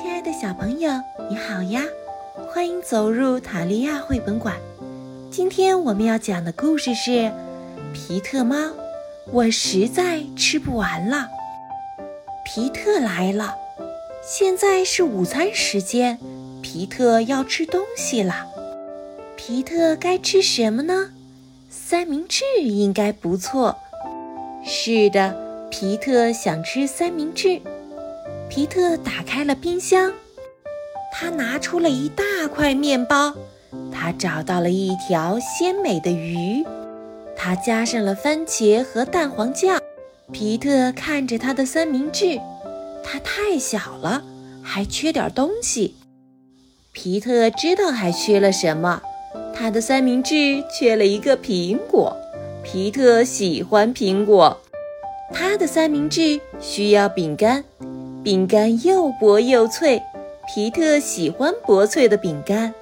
亲爱的小朋友，你好呀！欢迎走入塔利亚绘本馆。今天我们要讲的故事是《皮特猫》，我实在吃不完了。皮特来了，现在是午餐时间，皮特要吃东西了。皮特该吃什么呢？三明治应该不错。是的，皮特想吃三明治。皮特打开了冰箱，他拿出了一大块面包，他找到了一条鲜美的鱼，他加上了番茄和蛋黄酱。皮特看着他的三明治，它太小了，还缺点东西。皮特知道还缺了什么，他的三明治缺了一个苹果。皮特喜欢苹果，他的三明治需要饼干。饼干又薄又脆，皮特喜欢薄脆的饼干。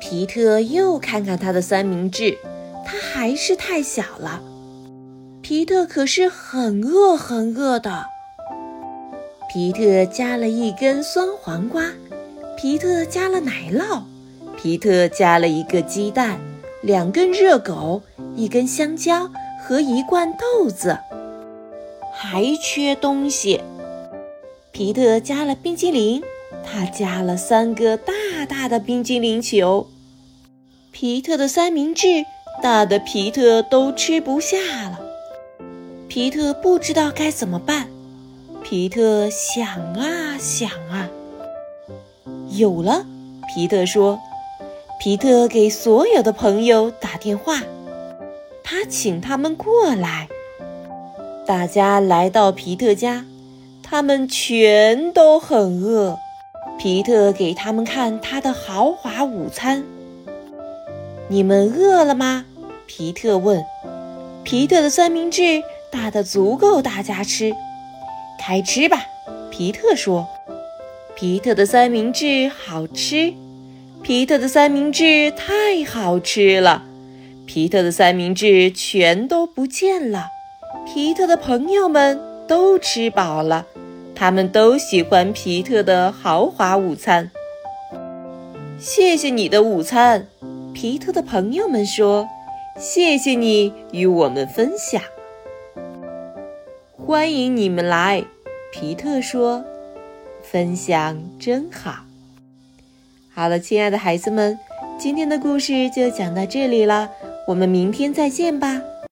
皮特又看看他的三明治，它还是太小了。皮特可是很饿很饿的。皮特加了一根酸黄瓜，皮特加了奶酪，皮特加了一个鸡蛋，两根热狗，一根香蕉和一罐豆子。还缺东西。皮特加了冰激凌，他加了三个大大的冰激凌球。皮特的三明治大的皮特都吃不下了，皮特不知道该怎么办。皮特想啊想啊，有了！皮特说：“皮特给所有的朋友打电话，他请他们过来。”大家来到皮特家。他们全都很饿。皮特给他们看他的豪华午餐。你们饿了吗？皮特问。皮特的三明治大的足够大家吃。开吃吧，皮特说。皮特的三明治好吃。皮特的三明治太好吃了。皮特的三明治全都不见了。皮特的朋友们都吃饱了。他们都喜欢皮特的豪华午餐。谢谢你的午餐，皮特的朋友们说：“谢谢你与我们分享。”欢迎你们来，皮特说：“分享真好。”好了，亲爱的孩子们，今天的故事就讲到这里了，我们明天再见吧。